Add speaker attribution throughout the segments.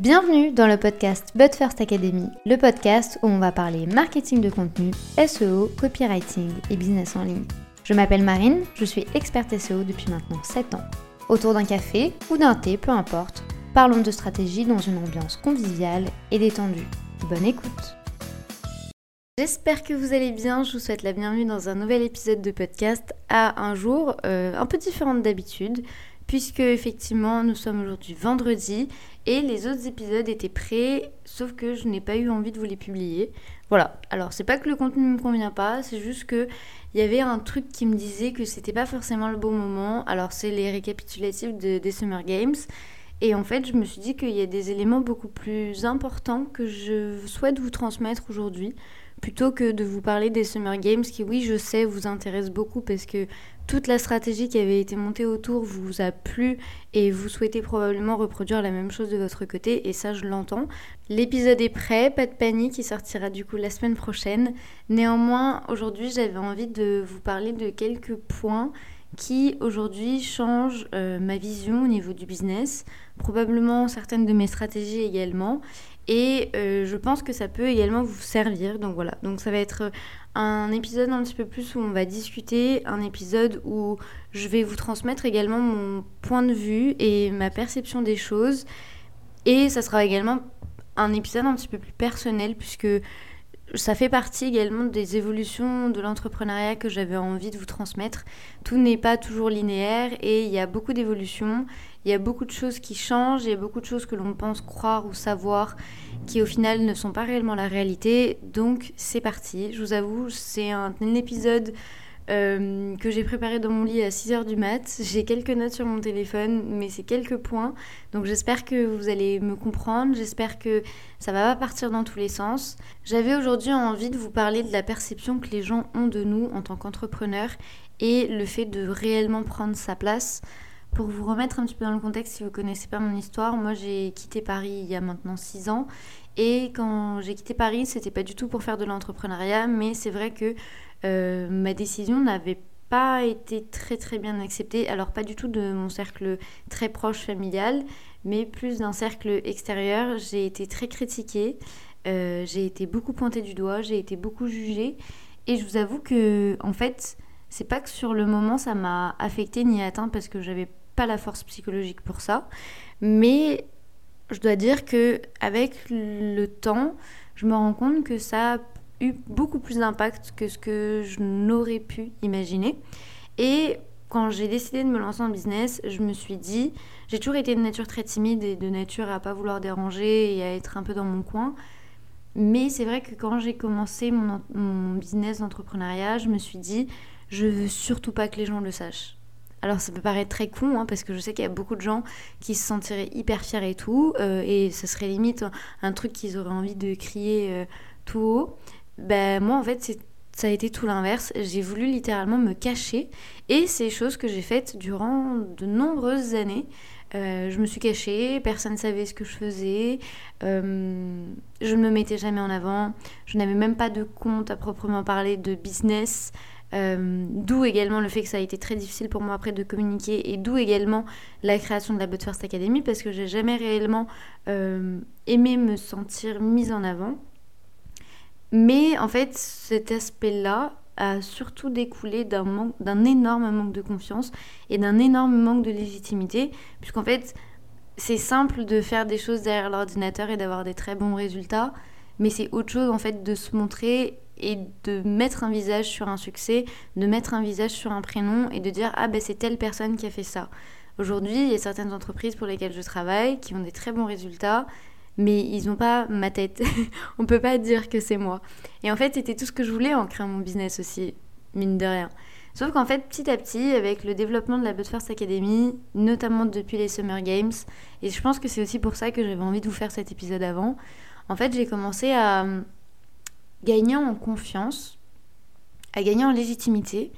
Speaker 1: Bienvenue dans le podcast But First Academy, le podcast où on va parler marketing de contenu, SEO, copywriting et business en ligne. Je m'appelle Marine, je suis experte SEO depuis maintenant 7 ans. Autour d'un café ou d'un thé, peu importe, parlons de stratégie dans une ambiance conviviale et détendue. Bonne écoute J'espère que vous allez bien, je vous souhaite la bienvenue dans un nouvel épisode de podcast à un jour euh, un peu différent d'habitude puisque effectivement nous sommes aujourd'hui vendredi et les autres épisodes étaient prêts sauf que je n'ai pas eu envie de vous les publier. Voilà, alors c'est pas que le contenu ne me convient pas, c'est juste que il y avait un truc qui me disait que c'était pas forcément le bon moment. Alors c'est les récapitulatifs de, des Summer Games. Et en fait, je me suis dit qu'il y a des éléments beaucoup plus importants que je souhaite vous transmettre aujourd'hui plutôt que de vous parler des Summer Games qui, oui, je sais, vous intéressent beaucoup parce que toute la stratégie qui avait été montée autour vous a plu et vous souhaitez probablement reproduire la même chose de votre côté et ça je l'entends. L'épisode est prêt, pas de panique, il sortira du coup la semaine prochaine. Néanmoins, aujourd'hui j'avais envie de vous parler de quelques points qui aujourd'hui changent euh, ma vision au niveau du business, probablement certaines de mes stratégies également. Et euh, je pense que ça peut également vous servir. Donc voilà, donc ça va être un épisode un petit peu plus où on va discuter, un épisode où je vais vous transmettre également mon point de vue et ma perception des choses. Et ça sera également un épisode un petit peu plus personnel puisque ça fait partie également des évolutions de l'entrepreneuriat que j'avais envie de vous transmettre. Tout n'est pas toujours linéaire et il y a beaucoup d'évolutions, il y a beaucoup de choses qui changent, il y a beaucoup de choses que l'on pense croire ou savoir qui au final ne sont pas réellement la réalité. Donc c'est parti, je vous avoue, c'est un, épisode euh, que j'ai préparé dans mon lit à 6h du mat. J'ai quelques notes sur mon téléphone, mais c'est quelques points. Donc j'espère que vous allez me comprendre, j'espère que ça va pas partir dans tous les sens. J'avais aujourd'hui envie de vous parler de la perception que les gens ont de nous en tant qu'entrepreneurs et le fait de réellement prendre sa place. Pour vous remettre un petit peu dans le contexte, si vous connaissez pas mon histoire, moi j'ai quitté Paris il y a maintenant 6 ans. Et quand j'ai quitté Paris, c'était pas du tout pour faire de l'entrepreneuriat, mais c'est vrai que euh, ma décision n'avait pas été très très bien acceptée. Alors pas du tout de mon cercle très proche familial, mais plus d'un cercle extérieur. J'ai été très critiquée, euh, j'ai été beaucoup pointée du doigt, j'ai été beaucoup jugée. Et je vous avoue que en fait, c'est pas que sur le moment ça m'a affectée ni atteint parce que j'avais pas la force psychologique pour ça, mais je dois dire que avec le temps, je me rends compte que ça eu beaucoup plus d'impact que ce que je n'aurais pu imaginer. Et quand j'ai décidé de me lancer en business, je me suis dit, j'ai toujours été de nature très timide et de nature à pas vouloir déranger et à être un peu dans mon coin. Mais c'est vrai que quand j'ai commencé mon, mon business d'entrepreneuriat, je me suis dit, je veux surtout pas que les gens le sachent. Alors ça peut paraître très con, hein, parce que je sais qu'il y a beaucoup de gens qui se sentiraient hyper fiers et tout, euh, et ce serait limite un truc qu'ils auraient envie de crier euh, tout haut. Ben moi en fait ça a été tout l'inverse. J'ai voulu littéralement me cacher, et c'est chose que j'ai faites durant de nombreuses années. Euh, je me suis cachée, personne ne savait ce que je faisais, je ne me mettais jamais en avant, je n'avais même pas de compte à proprement parler de business. Euh, d'où également le fait que ça a été très difficile pour moi après de communiquer et d'où également la création de la But First Academy parce que j'ai jamais réellement euh, aimé me sentir mise en avant. Mais en fait, cet aspect-là a surtout découlé d'un, d'un énorme manque de confiance et d'un énorme manque de légitimité, puisqu'en fait, c'est simple de faire des choses derrière l'ordinateur et d'avoir des très bons résultats, mais c'est autre chose en fait de se montrer et de mettre un visage sur un succès, de mettre un visage sur un prénom et de dire ah ben c'est telle personne qui a fait ça. Aujourd'hui, il y a certaines entreprises pour lesquelles je travaille qui ont des très bons résultats, mais ils n'ont pas ma tête. On peut pas dire que c'est moi. Et en fait, c'était tout ce que je voulais en créant mon business aussi, mine de rien. Sauf qu'en fait, petit à petit, avec le développement de la But First Academy, notamment depuis les Summer Games, et je pense que c'est aussi pour ça que j'avais envie de vous faire cet épisode avant, en fait, j'ai commencé à gagner en confiance, à gagner en légitimité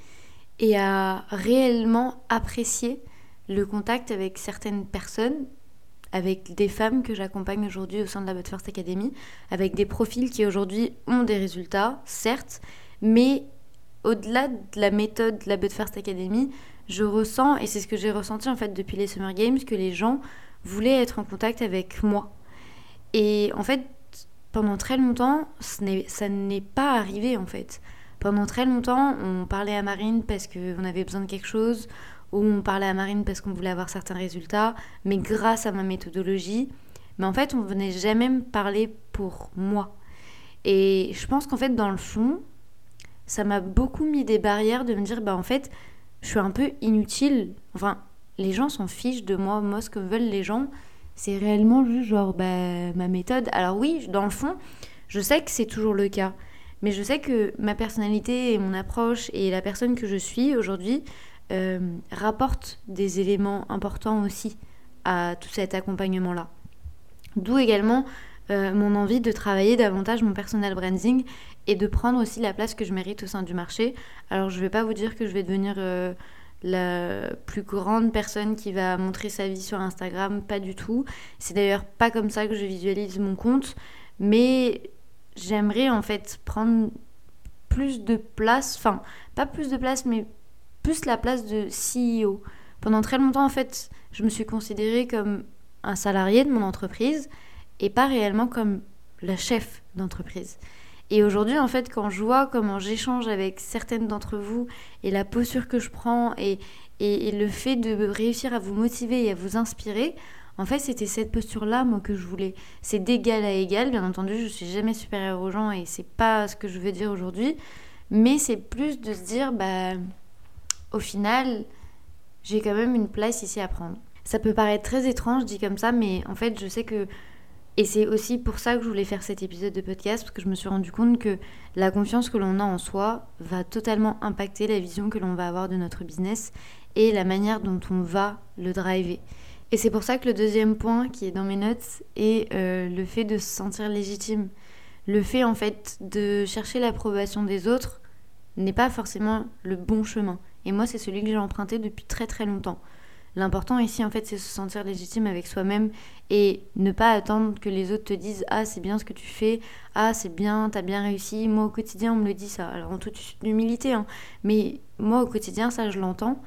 Speaker 1: et à réellement apprécier le contact avec certaines personnes, avec des femmes que j'accompagne aujourd'hui au sein de la But First Academy, avec des profils qui aujourd'hui ont des résultats, certes, mais au-delà de la méthode de la But First Academy, je ressens, et c'est ce que j'ai ressenti en fait depuis les Summer Games, que les gens voulaient être en contact avec moi. Et en fait, pendant très longtemps, ça n'est pas arrivé en fait. Pendant très longtemps, on parlait à Marine parce qu'on avait besoin de quelque chose, ou on parlait à Marine parce qu'on voulait avoir certains résultats, mais grâce à ma méthodologie. Mais en fait, on venait jamais me parler pour moi. Et je pense qu'en fait, dans le fond, ça m'a beaucoup mis des barrières de me dire, bah en fait, je suis un peu inutile. Enfin, les gens s'en fichent de moi. Moi, ce que veulent les gens, c'est réellement juste genre bah, ma méthode. Alors oui, dans le fond, je sais que c'est toujours le cas. Mais je sais que ma personnalité et mon approche et la personne que je suis aujourd'hui euh, rapportent des éléments importants aussi à tout cet accompagnement-là. D'où également euh, mon envie de travailler davantage mon personal branding et de prendre aussi la place que je mérite au sein du marché. Alors je ne vais pas vous dire que je vais devenir euh, la plus grande personne qui va montrer sa vie sur Instagram, pas du tout. C'est d'ailleurs pas comme ça que je visualise mon compte, mais j'aimerais en fait prendre plus de place, enfin pas plus de place, mais plus la place de CEO. Pendant très longtemps en fait, je me suis considérée comme un salarié de mon entreprise et pas réellement comme la chef d'entreprise. Et aujourd'hui, en fait, quand je vois comment j'échange avec certaines d'entre vous et la posture que je prends et, et, le fait de réussir à vous motiver et à vous inspirer, en fait, c'était cette posture-là, moi, que je voulais. C'est d'égal à égal, bien entendu, je suis jamais supérieure aux gens et c'est pas ce que je veux dire aujourd'hui, mais c'est plus de se dire, bah, au final, j'ai quand même une place ici à prendre. Ça peut paraître très étrange dit comme ça, mais en fait, je sais que et c'est aussi pour ça que je voulais faire cet épisode de podcast, parce que je me suis rendu compte que la confiance que l'on a en soi va totalement impacter la vision que l'on va avoir de notre business et la manière dont on va le driver. Et c'est pour ça que le deuxième point qui est dans mes notes est euh, le fait de se sentir légitime. Le fait en fait de chercher l'approbation des autres n'est pas forcément le bon chemin. Et moi c'est celui que j'ai emprunté depuis très très longtemps. L'important ici, en fait, c'est se sentir légitime avec soi-même et ne pas attendre que les autres te disent Ah, c'est bien ce que tu fais, ah, c'est bien, t'as bien réussi. Moi, au quotidien, on me le dit ça. Alors, en toute humilité, hein. mais moi, au quotidien, ça, je l'entends.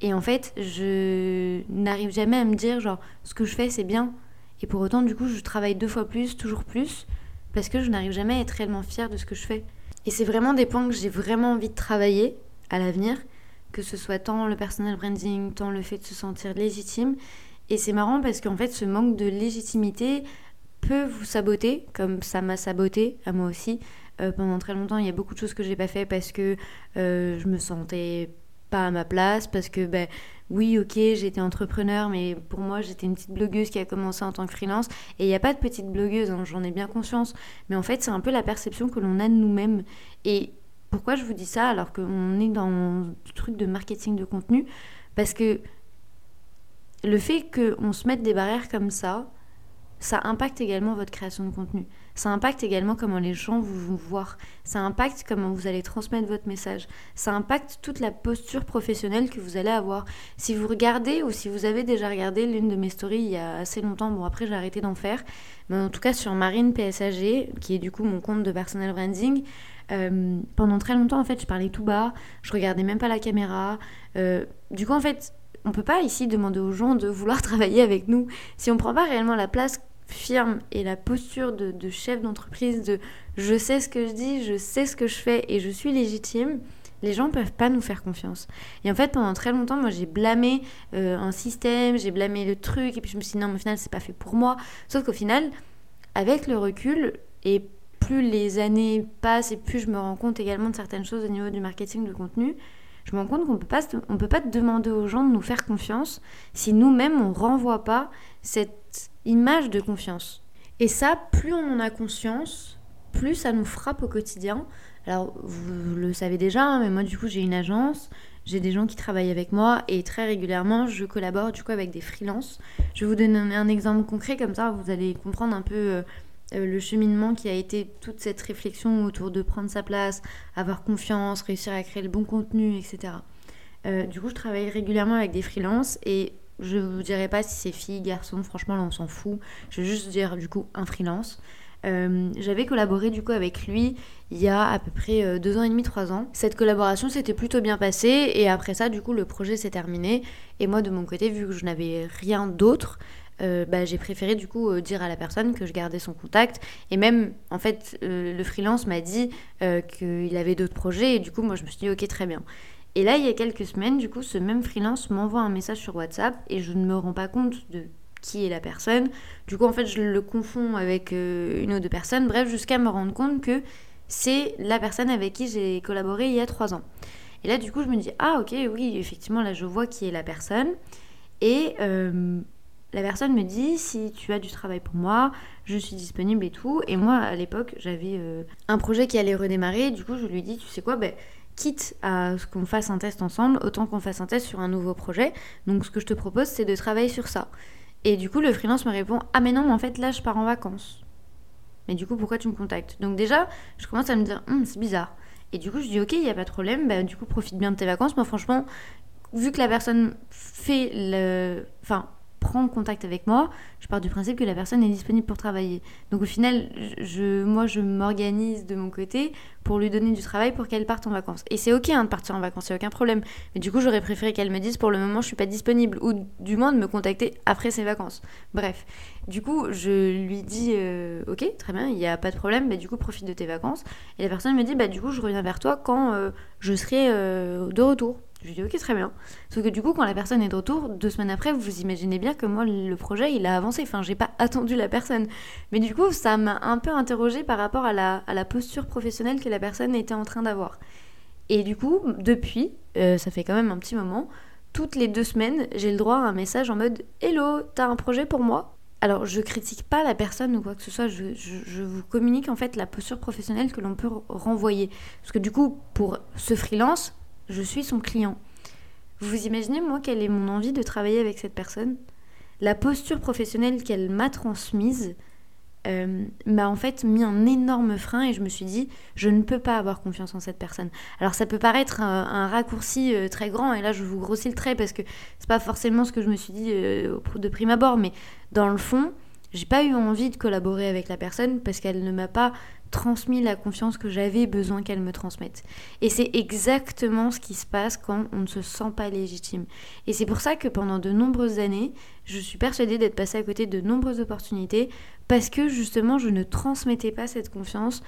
Speaker 1: Et en fait, je n'arrive jamais à me dire Genre, ce que je fais, c'est bien. Et pour autant, du coup, je travaille deux fois plus, toujours plus, parce que je n'arrive jamais à être réellement fière de ce que je fais. Et c'est vraiment des points que j'ai vraiment envie de travailler à l'avenir que ce soit tant le personal branding, tant le fait de se sentir légitime. Et c'est marrant parce qu'en fait, ce manque de légitimité peut vous saboter, comme ça m'a saboté à moi aussi. Euh, pendant très longtemps, il y a beaucoup de choses que j'ai pas fait parce que euh, je me sentais pas à ma place, parce que ben oui, ok, j'étais entrepreneur, mais pour moi, j'étais une petite blogueuse qui a commencé en tant que freelance. Et il n'y a pas de petite blogueuse, hein, j'en ai bien conscience. Mais en fait, c'est un peu la perception que l'on a de nous-mêmes. Et pourquoi je vous dis ça alors qu'on est dans le truc de marketing de contenu? Parce que le fait qu'on se mette des barrières comme ça, ça impacte également votre création de contenu. Ça impacte également comment les gens vous vont voir. Ça impacte comment vous allez transmettre votre message. Ça impacte toute la posture professionnelle que vous allez avoir. Si vous regardez ou si vous avez déjà regardé l'une de mes stories il y a assez longtemps, bon après j'ai arrêté d'en faire, mais en tout cas sur Marine PSAG, qui est du coup mon compte de personal branding, euh, pendant très longtemps, en fait, je parlais tout bas, je regardais même pas la caméra. Euh, du coup, en fait, on peut pas ici demander aux gens de vouloir travailler avec nous si on prend pas réellement la place firme et la posture de, chef d'entreprise de je sais ce que je dis, je sais ce que je fais et je suis légitime. Les gens peuvent pas nous faire confiance. Et en fait, pendant très longtemps, moi, j'ai blâmé euh, un système, j'ai blâmé le truc, et puis je me suis dit non, mais au final, c'est pas fait pour moi. Sauf qu'au final, avec le recul, et plus les années passent et plus je me rends compte également de certaines choses au niveau du marketing de contenu, je me rends compte qu'on ne peut pas demander aux gens de nous faire confiance si nous-mêmes on ne renvoie pas cette image de confiance. Et ça, plus on en a conscience, plus ça nous frappe au quotidien. Alors, vous le savez déjà, hein, mais moi, du coup, j'ai une agence, j'ai des gens qui travaillent avec moi et très régulièrement, je collabore du coup avec des freelances. Je vais vous donner un exemple concret, comme ça, vous allez comprendre un peu euh, le cheminement qui a été toute cette réflexion autour de prendre sa place, avoir confiance, réussir à créer le bon contenu, etc. Euh, du coup, je travaille régulièrement avec des freelances et je vous dirai pas si c'est fille, garçon, franchement là on s'en fout. Je vais juste dire du coup un freelance. Euh, j'avais collaboré du coup avec lui il y a à peu près deux ans et demi, trois ans. Cette collaboration s'était plutôt bien passée et après ça du coup le projet s'est terminé et moi de mon côté vu que je n'avais rien d'autre, bah, j'ai préféré du coup dire à la personne que je gardais son contact. Et même, en fait, le freelance m'a dit qu'il avait d'autres projets. Et du coup, moi, je me suis dit, ok, très bien. Et là, il y a quelques semaines, du coup, ce même freelance m'envoie un message sur WhatsApp et je ne me rends pas compte de qui est la personne. Du coup, en fait, je le confonds avec une ou deux personnes. Bref, jusqu'à me rendre compte que c'est la personne avec qui j'ai collaboré il y a trois ans. Et là, du coup, je me dis, ah ok, oui, effectivement, là, je vois qui est la personne. Et euh, la personne me dit, si tu as du travail pour moi, je suis disponible et tout. Et moi, à l'époque, j'avais euh, un projet qui allait redémarrer. Du coup, je lui dis, tu sais quoi, ben, quitte à ce qu'on fasse un test ensemble, autant qu'on fasse un test sur un nouveau projet. Donc, ce que je te propose, c'est de travailler sur ça. Et du coup, le freelance me répond, ah mais non, en fait, là, je pars en vacances. Mais du coup, pourquoi tu me contactes? Donc déjà, je commence à me dire, hum, c'est bizarre. Et du coup, je dis, ok, il n'y a pas de problème, bah, du coup, profite bien de tes vacances. Moi, franchement, vu que la personne fait le... Enfin, prend contact avec moi, je pars du principe que la personne est disponible pour travailler. Donc au final, moi, je m'organise de mon côté pour lui donner du travail pour qu'elle parte en vacances. Et c'est ok hein, de partir en vacances, il aucun problème. Mais du coup, j'aurais préféré qu'elle me dise pour le moment, je suis pas disponible, ou du moins de me contacter après ses vacances. Bref. Du coup, je lui dis, euh, ok, très bien, il n'y a pas de problème, bah, du coup, profite de tes vacances. Et la personne me dit, bah, du coup, je reviens vers toi quand euh, je serai euh, de retour. Je lui dis ok très bien. Sauf que du coup quand la personne est de retour, deux semaines après, vous imaginez bien que moi le projet il a avancé. Enfin j'ai pas attendu la personne. Mais du coup ça m'a un peu interrogé par rapport à la, posture professionnelle que la personne était en train d'avoir. Et du coup depuis, euh, ça fait quand même un petit moment, toutes les deux semaines j'ai le droit à un message en mode Hello, t'as un projet pour moi? Alors, je critique pas la personne ou quoi que ce soit, je vous communique en fait la posture professionnelle que l'on peut renvoyer. Parce que du coup, pour ce freelance, je suis son client. Vous imaginez, moi, quelle est mon envie de travailler avec cette personne? La posture professionnelle qu'elle m'a transmise euh, m'a en fait mis un énorme frein et je me suis dit, je ne peux pas avoir confiance en cette personne. Alors ça peut paraître un, raccourci euh, très grand, et là je vous grossis le trait parce que c'est pas forcément ce que je me suis dit euh, de prime abord, mais dans le fond, j'ai pas eu envie de collaborer avec la personne parce qu'elle ne m'a pas transmis la confiance que j'avais besoin qu'elle me transmette. Et c'est exactement ce qui se passe quand on ne se sent pas légitime. Et c'est pour ça que pendant de nombreuses années, je suis persuadée d'être passée à côté de nombreuses opportunités parce que justement je ne transmettais pas cette confiance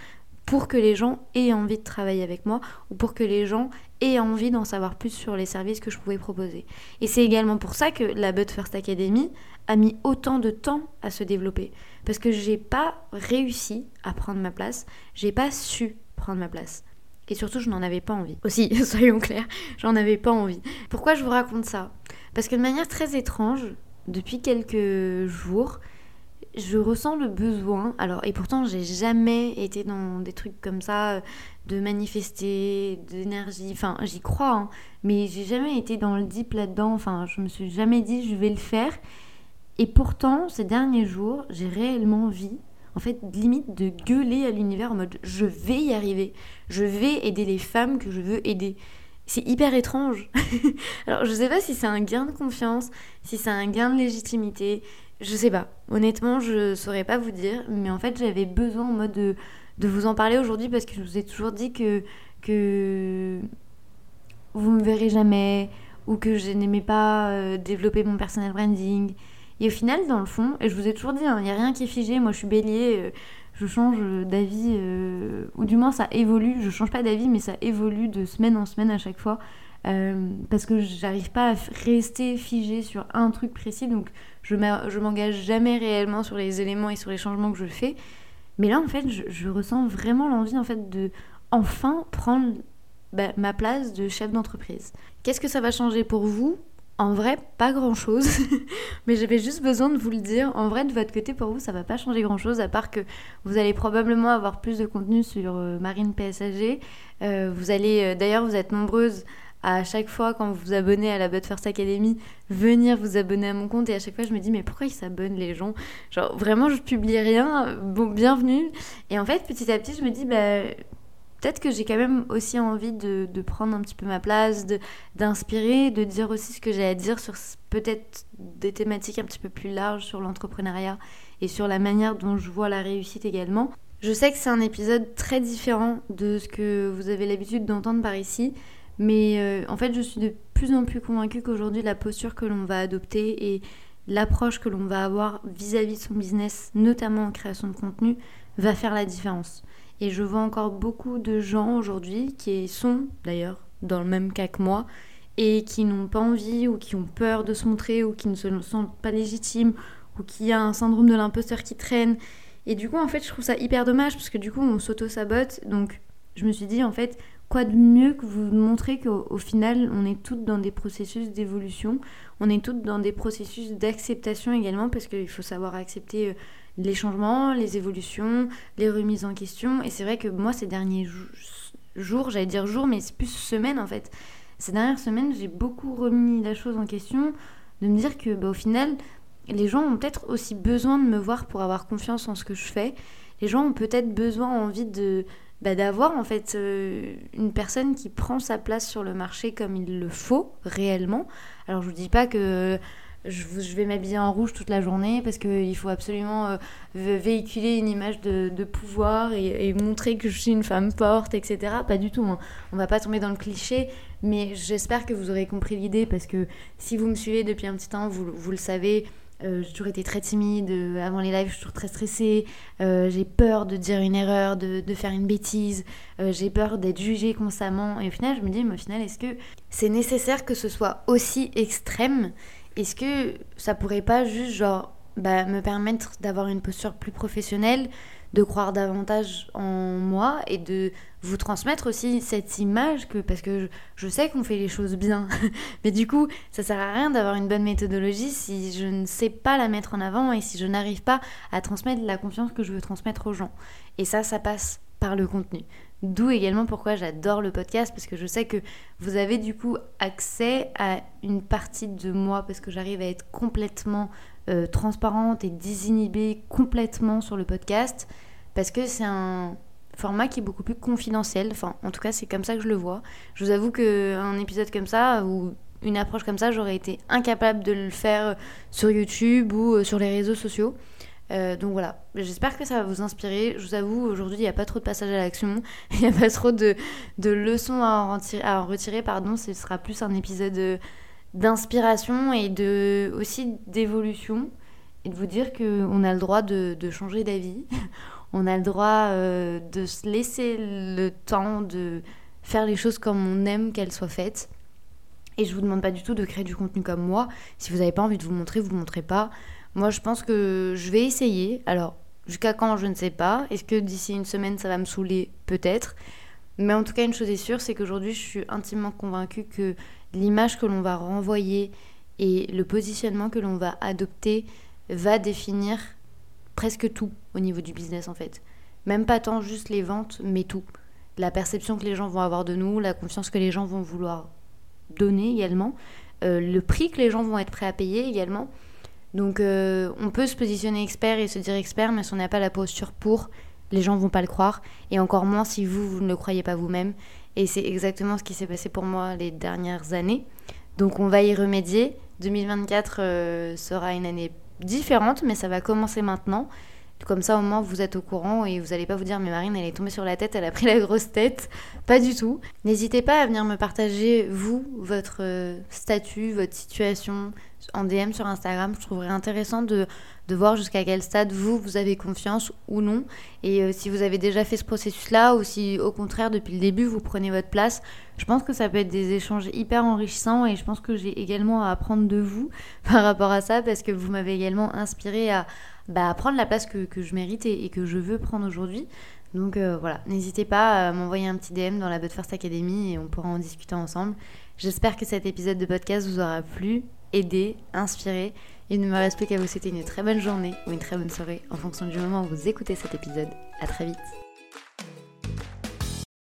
Speaker 1: pour que les gens aient envie de travailler avec moi ou pour que les gens aient envie d'en savoir plus sur les services que je pouvais proposer. Et c'est également pour ça que la But First Academy a mis autant de temps à se développer. Parce que j'ai pas réussi à prendre ma place, j'ai pas su prendre ma place. Et surtout, je n'en avais pas envie. Aussi, soyons clairs, j'en avais pas envie. Pourquoi je vous raconte ça? Parce que de manière très étrange, depuis quelques jours, je ressens le besoin, alors et pourtant j'ai jamais été dans des trucs comme ça, de manifester, d'énergie, enfin j'y crois, hein, mais j'ai jamais été dans le deep là-dedans, enfin je me suis jamais dit je vais le faire, et pourtant, ces derniers jours, j'ai réellement envie, en fait, limite de gueuler à l'univers en mode je vais y arriver, je vais aider les femmes que je veux aider. C'est hyper étrange. Alors, je sais pas si c'est un gain de confiance, si c'est un gain de légitimité, je sais pas. Honnêtement, je saurais pas vous dire, mais en fait, j'avais besoin en mode de, vous en parler aujourd'hui parce que je vous ai toujours dit que, que vous me verrez jamais ou que je n'aimais pas euh, développer mon personal branding et au final, dans le fond, et je vous ai toujours dit, il hein, n'y a rien qui est figé, moi je suis bélier, euh, je change d'avis, euh, ou du moins ça évolue, je change pas d'avis, mais ça évolue de semaine en semaine à chaque fois. Euh, parce que j'arrive pas à rester figé sur un truc précis, donc je m'engage jamais réellement sur les éléments et sur les changements que je fais. Mais là, en fait, je, ressens vraiment l'envie en fait de enfin prendre bah, ma place de chef d'entreprise. Qu'est-ce que ça va changer pour vous? En vrai, pas grand chose, mais j'avais juste besoin de vous le dire. En vrai, de votre côté, pour vous, ça va pas changer grand chose, à part que vous allez probablement avoir plus de contenu sur euh, Marine PSAG. Euh, vous allez, euh, d'ailleurs, vous êtes nombreuses à chaque fois quand vous vous abonnez à la But First Academy, venir vous abonner à mon compte et à chaque fois je me dis mais pourquoi ils s'abonnent les gens? Genre vraiment je publie rien, bon bienvenue. Et en fait petit à petit je me dis bah peut-être que j'ai quand même aussi envie de, prendre un petit peu ma place, d'inspirer, de, dire aussi ce que j'ai à dire sur peut-être des thématiques un petit peu plus larges sur l'entrepreneuriat et sur la manière dont je vois la réussite également. Je sais que c'est un épisode très différent de ce que vous avez l'habitude d'entendre par ici, mais euh, en fait je suis de plus en plus convaincue qu'aujourd'hui la posture que l'on va adopter et l'approche que l'on va avoir vis-à-vis de son business, notamment en création de contenu, va faire la différence. Et je vois encore beaucoup de gens aujourd'hui qui sont d'ailleurs dans le même cas que moi et qui n'ont pas envie ou qui ont peur de se montrer ou qui ne se sentent pas légitimes ou qui a un syndrome de l'imposteur qui traîne. Et du coup, en fait, je trouve ça hyper dommage parce que du coup, on s'auto-sabote. Donc, je me suis dit, en fait, quoi de mieux que vous montrer qu'au final, on est toutes dans des processus d'évolution, on est toutes dans des processus d'acceptation également, parce qu'il faut savoir accepter euh, les changements, les évolutions, les remises en question. Et c'est vrai que moi, ces derniers jours, j'allais dire jours, mais c'est plus semaines en fait. Ces dernières semaines, j'ai beaucoup remis la chose en question, de me dire que bah, au final, les gens ont peut-être aussi besoin de me voir pour avoir confiance en ce que je fais. Les gens ont peut-être besoin, envie de bah, d'avoir en fait euh, une personne qui prend sa place sur le marché comme il le faut réellement. Alors je vous dis pas que je, vais m'habiller en rouge toute la journée parce qu'il faut absolument euh, véhiculer une image de, pouvoir et, montrer que je suis une femme forte, etc. Pas du tout. Hein. On va pas tomber dans le cliché, mais j'espère que vous aurez compris l'idée parce que si vous me suivez depuis un petit temps, vous le savez. Euh, j'ai toujours été très timide. Euh, avant les lives, je suis toujours très stressée. Euh, j'ai peur de dire une erreur, de, de faire une bêtise. j'ai peur d'être jugée constamment. Et au final, je me dis, mais au final, est-ce que c'est nécessaire que ce soit aussi extrême? Est-ce que ça pourrait pas juste, genre, bah, me permettre d'avoir une posture plus professionnelle de croire davantage en moi et de vous transmettre aussi cette image que parce que je, sais qu'on fait les choses bien. Mais du coup ça sert à rien d'avoir une bonne méthodologie si je ne sais pas la mettre en avant et si je n'arrive pas à transmettre la confiance que je veux transmettre aux gens. Et ça ça passe par le contenu D'où également pourquoi j'adore le podcast, parce que je sais que vous avez du coup accès à une partie de moi, parce que j'arrive à être complètement euh, transparente et désinhibée complètement sur le podcast parce que c'est un format qui est beaucoup plus confidentiel. Enfin, en tout cas, c'est comme ça que je le vois. Je vous avoue qu'un épisode comme ça ou une approche comme ça, j'aurais été incapable de le faire sur YouTube ou euh, sur les réseaux sociaux. Euh, donc voilà, j'espère que ça va vous inspirer. Je vous avoue, aujourd'hui, il n'y a pas trop de passage à l'action, il n'y a pas trop de, de leçons à en, retirer, retirer. Pardon, ce sera plus un épisode d'inspiration et de, aussi d'évolution et de vous dire qu'on a le droit de, changer d'avis, on a le droit euh, de se laisser le temps de faire les choses comme on aime qu'elles soient faites. Et je vous demande pas du tout de créer du contenu comme moi. Si vous n'avez pas envie de vous montrer, vous ne montrez pas. Moi, je pense que je vais essayer. Alors, jusqu'à quand, je ne sais pas. Est-ce que d'ici une semaine, ça va me saouler Peut-être? Mais en tout cas, une chose est sûre, c'est qu'aujourd'hui, je suis intimement convaincue que l'image que l'on va renvoyer et le positionnement que l'on va adopter va définir presque tout au niveau du business en fait. Même pas tant juste les ventes, mais tout. La perception que les gens vont avoir de nous, la confiance que les gens vont vouloir donner également, euh, le prix que les gens vont être prêts à payer également. Donc euh, on peut se positionner expert et se dire expert, mais si on n'a pas la posture pour, les gens vont pas le croire. Et encore moins si vous, vous ne le croyez pas vous-même. Et c'est exactement ce qui s'est passé pour moi les dernières années. Donc on va y remédier. 2024 euh, sera une année différente, mais ça va commencer maintenant. Comme ça, au moins, vous êtes au courant et vous n'allez pas vous dire, mais Marine, elle est tombée sur la tête, elle a pris la grosse tête. Pas du tout. N'hésitez pas à venir me partager, vous, votre euh, statut, votre situation en DM sur Instagram. Je trouverais intéressant de, de voir jusqu'à quel stade vous, vous avez confiance ou non. Et euh, si vous avez déjà fait ce processus-là ou si, au contraire, depuis le début, vous prenez votre place, je pense que ça peut être des échanges hyper enrichissants et je pense que j'ai également à apprendre de vous par rapport à ça parce que vous m'avez également inspiré à bah, prendre la place que, que je mérite et, que je veux prendre aujourd'hui. Donc euh, voilà, n'hésitez pas à m'envoyer un petit DM dans la But First Academy et on pourra en discuter ensemble. J'espère que cet épisode de podcast vous aura plu, aidé, inspiré. Il ne me reste plus qu'à vous souhaiter une très bonne journée ou une très bonne soirée en fonction du moment où vous écoutez cet épisode. À très vite.